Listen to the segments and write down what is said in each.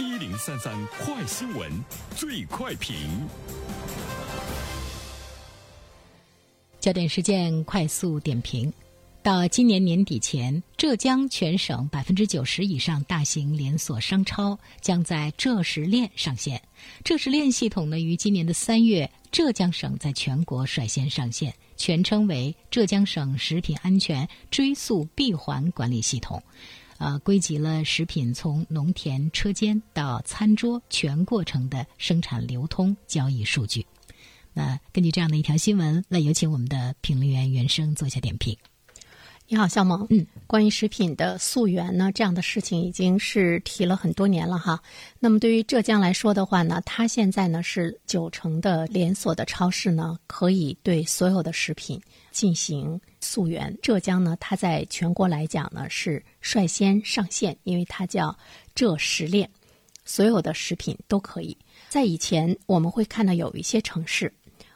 一零三三快新闻，最快评。焦点事件快速点评：到今年年底前，浙江全省百分之九十以上大型连锁商超将在浙食链上线。浙食链系统呢，于今年的三月，浙江省在全国率先上线，全称为浙江省食品安全追溯闭环管理系统。呃，归集了食品从农田车间到餐桌全过程的生产、流通、交易数据。那根据这样的一条新闻，那有请我们的评论员袁生做一下点评。你好，肖萌。嗯，关于食品的溯源呢，这样的事情已经是提了很多年了哈。那么对于浙江来说的话呢，它现在呢是九成的连锁的超市呢，可以对所有的食品进行溯源。浙江呢，它在全国来讲呢是率先上线，因为它叫浙食链，所有的食品都可以。在以前，我们会看到有一些城市。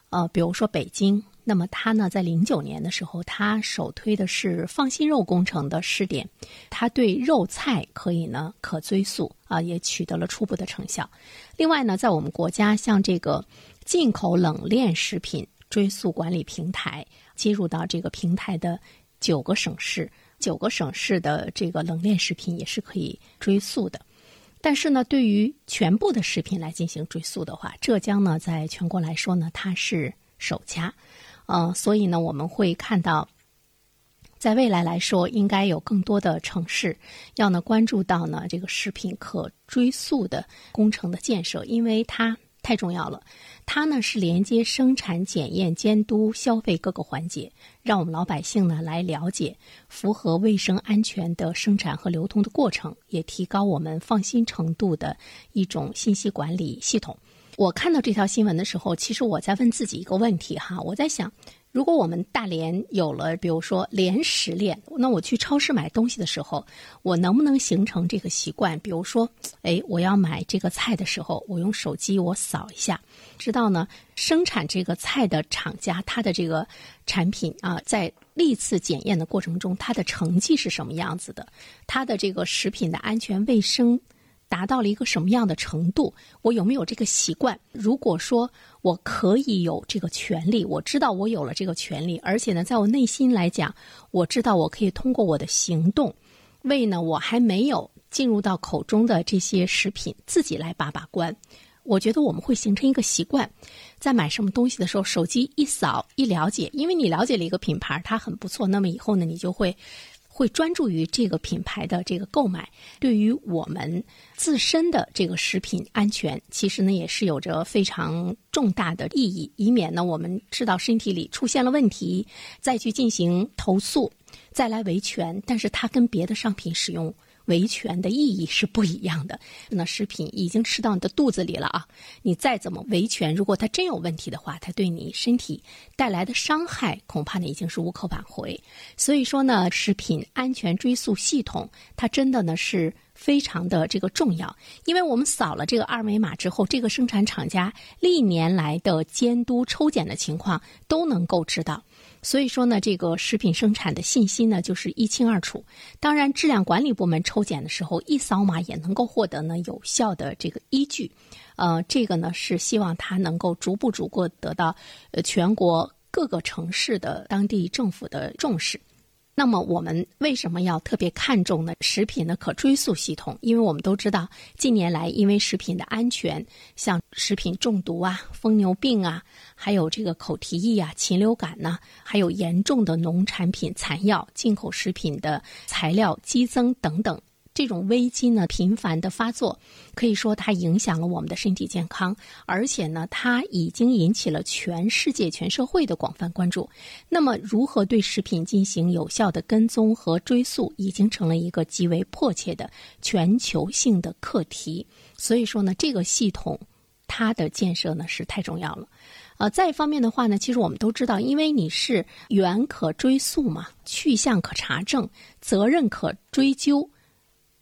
呃，比如说北京，那么它呢，在零九年的时候，它首推的是放心肉工程的试点，它对肉菜可以呢可追溯啊，也取得了初步的成效。另外呢，在我们国家，像这个进口冷链食品追溯管理平台接入到这个平台的九个省市，九个省市的这个冷链食品也是可以追溯的。但是呢，对于全部的食品来进行追溯的话，浙江呢，在全国来说呢，它是首家，呃，所以呢，我们会看到，在未来来说，应该有更多的城市要呢关注到呢这个食品可追溯的工程的建设，因为它。太重要了，它呢是连接生产、检验、监督、消费各个环节，让我们老百姓呢来了解符合卫生安全的生产和流通的过程，也提高我们放心程度的一种信息管理系统。我看到这条新闻的时候，其实我在问自己一个问题哈，我在想。如果我们大连有了，比如说连食链，那我去超市买东西的时候，我能不能形成这个习惯？比如说，哎，我要买这个菜的时候，我用手机我扫一下，知道呢生产这个菜的厂家它的这个产品啊，在历次检验的过程中，它的成绩是什么样子的？它的这个食品的安全卫生。达到了一个什么样的程度？我有没有这个习惯？如果说我可以有这个权利，我知道我有了这个权利，而且呢，在我内心来讲，我知道我可以通过我的行动，为呢我还没有进入到口中的这些食品自己来把把关。我觉得我们会形成一个习惯，在买什么东西的时候，手机一扫一了解，因为你了解了一个品牌，它很不错，那么以后呢，你就会。会专注于这个品牌的这个购买，对于我们自身的这个食品安全，其实呢也是有着非常重大的意义，以免呢我们吃到身体里出现了问题，再去进行投诉，再来维权，但是它跟别的商品使用。维权的意义是不一样的。那食品已经吃到你的肚子里了啊！你再怎么维权，如果它真有问题的话，它对你身体带来的伤害恐怕呢已经是无可挽回。所以说呢，食品安全追溯系统它真的呢是非常的这个重要，因为我们扫了这个二维码之后，这个生产厂家历年来的监督抽检的情况都能够知道。所以说呢，这个食品生产的信息呢，就是一清二楚。当然，质量管理部门抽检的时候，一扫码也能够获得呢有效的这个依据。呃，这个呢是希望它能够逐步逐步得到呃全国各个城市的当地政府的重视。那么我们为什么要特别看重呢？食品的可追溯系统，因为我们都知道，近年来因为食品的安全，像食品中毒啊、疯牛病啊，还有这个口蹄疫啊、禽流感呢，还有严重的农产品残药、进口食品的材料激增等等。这种危机呢频繁的发作，可以说它影响了我们的身体健康，而且呢，它已经引起了全世界、全社会的广泛关注。那么，如何对食品进行有效的跟踪和追溯，已经成了一个极为迫切的全球性的课题。所以说呢，这个系统它的建设呢是太重要了。呃，再一方面的话呢，其实我们都知道，因为你是源可追溯嘛，去向可查证，责任可追究。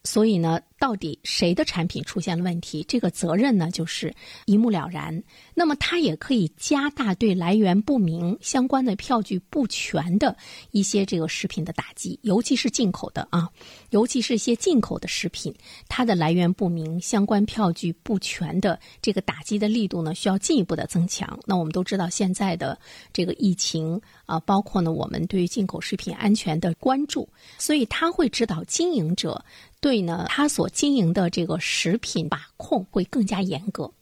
所以呢，到底谁的产品出现了问题，这个责任呢就是一目了然。那么它也可以加大对来源不明、相关的票据不全的一些这个食品的打击，尤其是进口的啊，尤其是一些进口的食品，它的来源不明、相关票据不全的这个打击的力度呢，需要进一步的增强。那我们都知道现在的这个疫情啊，包括呢我们对于进口食品安全的关注，所以它会指导经营者。对呢，他所经营的这个食品把控会更加严格。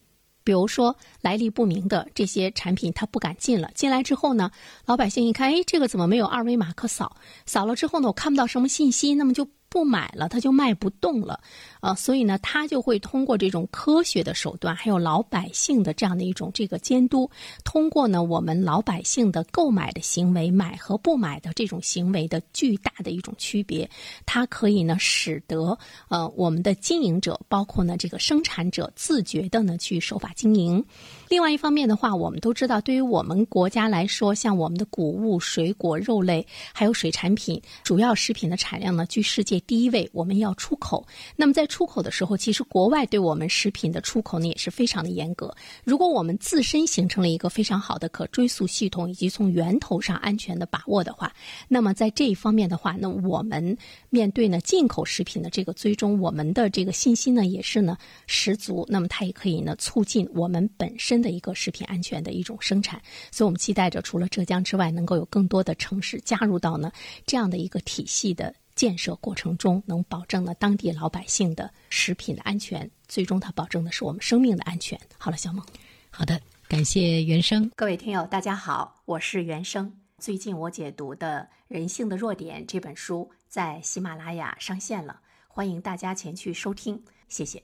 比如说来历不明的这些产品，他不敢进了。进来之后呢，老百姓一看，哎，这个怎么没有二维码可扫？扫了之后呢，我看不到什么信息，那么就。不买了，他就卖不动了，啊，所以呢，他就会通过这种科学的手段，还有老百姓的这样的一种这个监督，通过呢我们老百姓的购买的行为，买和不买的这种行为的巨大的一种区别，它可以呢使得呃我们的经营者，包括呢这个生产者自觉的呢去守法经营。另外一方面的话，我们都知道，对于我们国家来说，像我们的谷物、水果、肉类，还有水产品，主要食品的产量呢居世界。第一位，我们要出口。那么在出口的时候，其实国外对我们食品的出口呢也是非常的严格。如果我们自身形成了一个非常好的可追溯系统，以及从源头上安全的把握的话，那么在这一方面的话，那我们面对呢进口食品的这个追踪，我们的这个信息呢也是呢十足。那么它也可以呢促进我们本身的一个食品安全的一种生产。所以我们期待着，除了浙江之外，能够有更多的城市加入到呢这样的一个体系的。建设过程中能保证了当地老百姓的食品的安全，最终它保证的是我们生命的安全。好了，小孟，好的，感谢原生。各位听友，大家好，我是原生。最近我解读的《人性的弱点》这本书在喜马拉雅上线了，欢迎大家前去收听，谢谢。